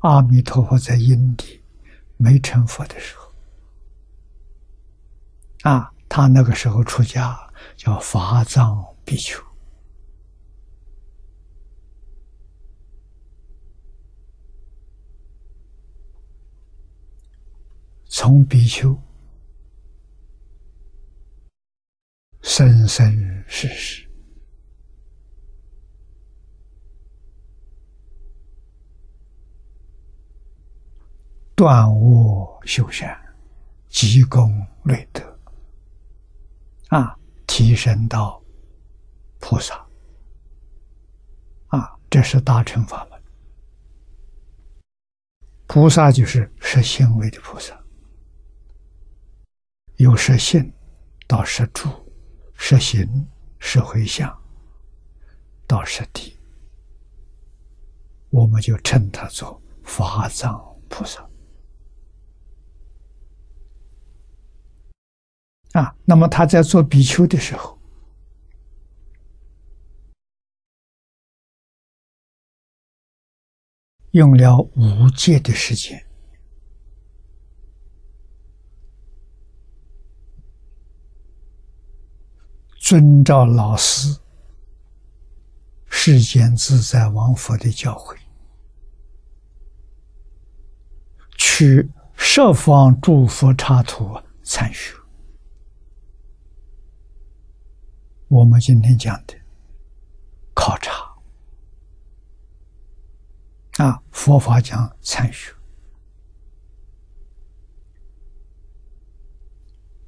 阿弥陀佛在因地没成佛的时候，啊，他那个时候出家叫法藏比丘，从比丘生生世世。断恶修善，积功累德，啊，提升到菩萨，啊，这是大乘法门。菩萨就是实行为的菩萨，由实性到实住，实行实回向到实地，我们就称他做法藏菩萨。啊，那么他在做比丘的时候，用了五戒的时间，遵照老师世间自在王佛的教诲，去设方诸佛刹土参学。我们今天讲的考察。啊，佛法讲参学，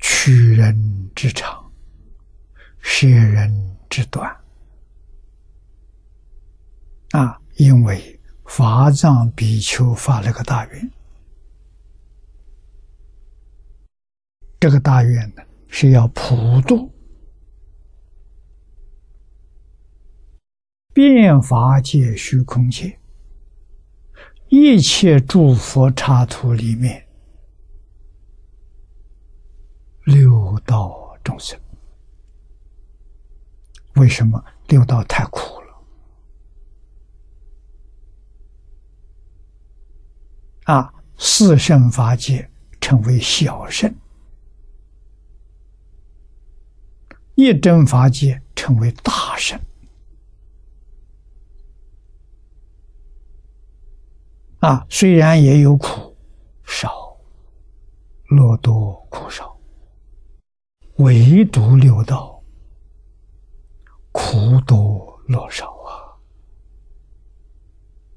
取人之长，舍人之短。啊，因为法藏比丘发了个大愿，这个大愿呢是要普度。变法界、虚空界，一切诸佛刹土里面，六道众生，为什么六道太苦了？啊，四圣法界称为小圣，一真法界称为大圣。啊，虽然也有苦，少，乐多苦少，唯独六道苦多乐少啊！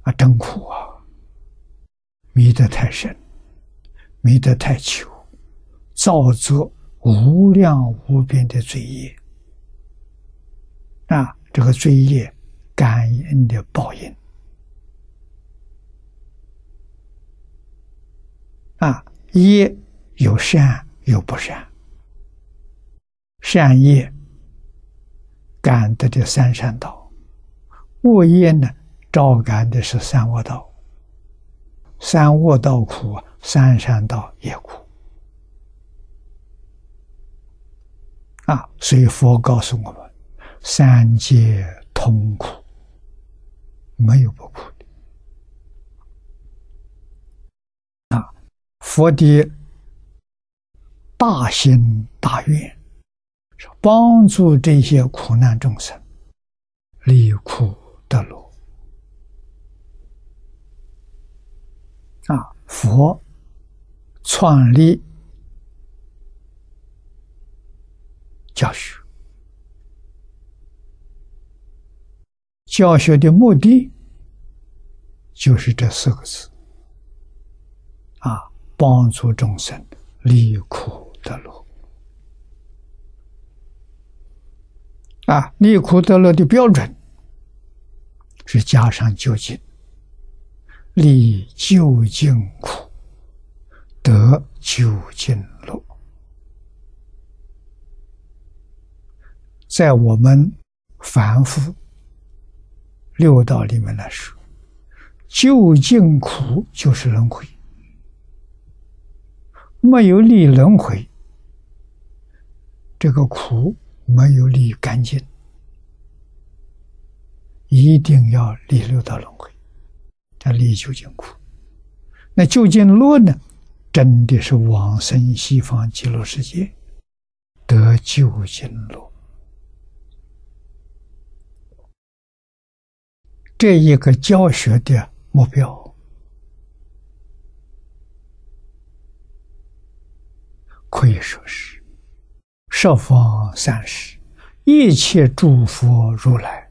啊，真苦啊！迷得太深，迷得太久，造作无量无边的罪业啊！这个罪业感恩的报应。啊，业有善有不善，善业感得的三善道，恶业呢照感的是三恶道。三恶道苦，三善道也苦。啊，所以佛告诉我们，三界通苦，没有不苦。佛的大心大愿，是帮助这些苦难众生离苦得乐。啊，佛创立教学，教学的目的就是这四个字。帮助众生离苦得乐啊！离苦得乐的标准是加上究竟，离究竟苦，得究竟乐。在我们凡夫六道里面来说，究竟苦就是轮回。没有离轮回，这个苦没有离干净，一定要离六道轮回，叫离究竟苦。那究竟路呢？真的是往生西方极乐世界得究竟路，这一个教学的目标，可以说是十方三世一切诸佛如来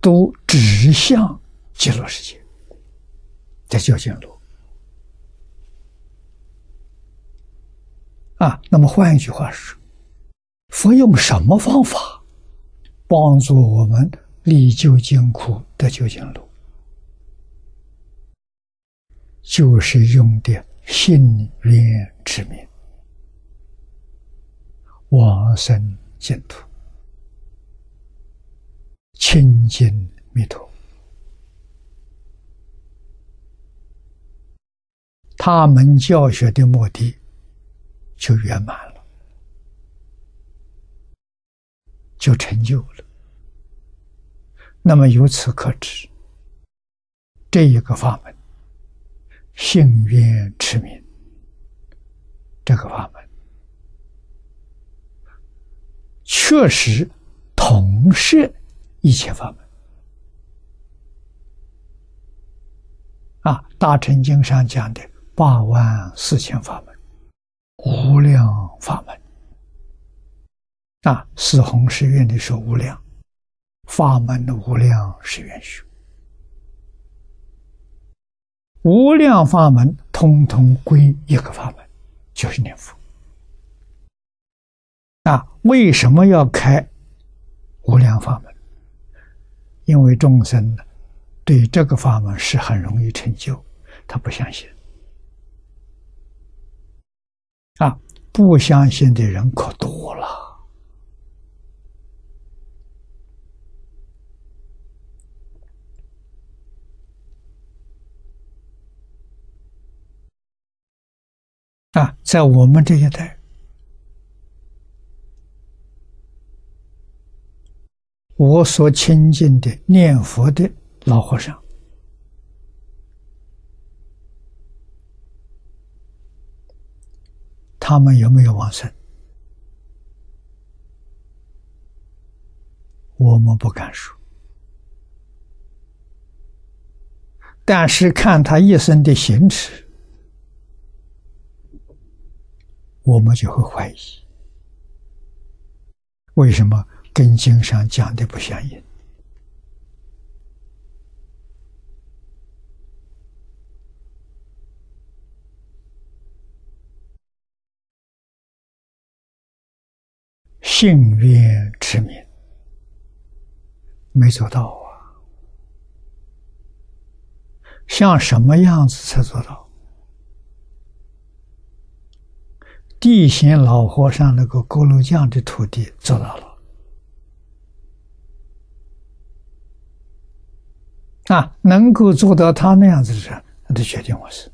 都指向极乐世界的究竟路。啊，那么换一句话说，佛用什么方法帮助我们历究竟苦得究竟路？就是用的信愿持名，往生净土，亲近弥陀。他们教学的目的。就圆满了，就成就了。那么由此可知，这一个法门——信愿持名，这个法门确实同摄一切法门。啊，《大乘经》上讲的八万四千法门。无量法门啊！四弘誓愿的说无量法门的无量是愿虚，无量法门通通归一个法门，就是念佛。啊，为什么要开无量法门？因为众生呢对这个法门是很容易成就，他不相信。啊，不相信的人可多了。啊，在我们这一代，我所亲近的念佛的老和尚。他们有没有往生？我们不敢说，但是看他一生的行持，我们就会怀疑：为什么跟经上讲的不相应？信愿持名没做到啊！像什么样子才做到？地贤老和尚那个锅炉匠的徒弟做到了啊！能够做到他那样子的人，那就决定我是。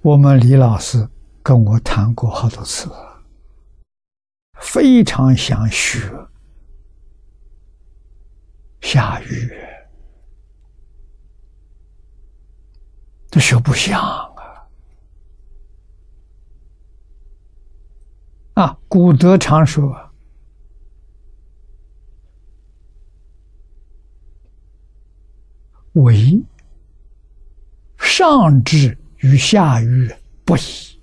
我们李老师跟我谈过好多次，非常想学下雨，这学不像啊！古德常说：“为上智。”与下愚不移，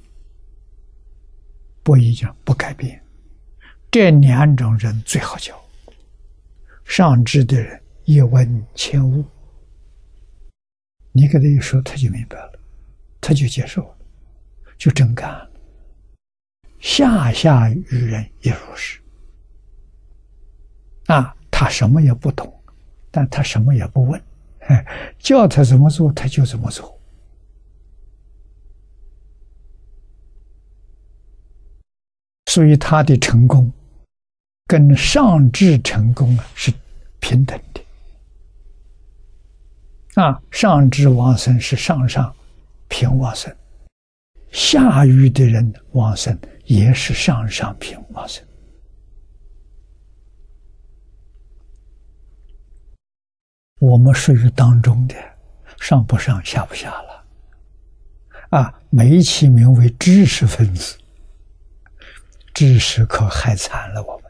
不移就不改变，这两种人最好教。上智的人一问千悟，你给他一说，他就明白了，他就接受了，就真干了。下下愚人也如是，啊，他什么也不懂，但他什么也不问，叫他怎么做，他就怎么做。所以他的成功跟上智成功啊是平等的。啊，上智往生是上上平往生，下狱的人往生也是上上品往生。我们属于当中的上不上下不下了。啊美其名为知识分子知识可害惨了我们。